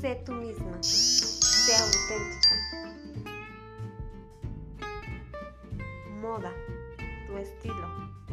Sé tú misma. Sé auténtica. Moda, tu estilo.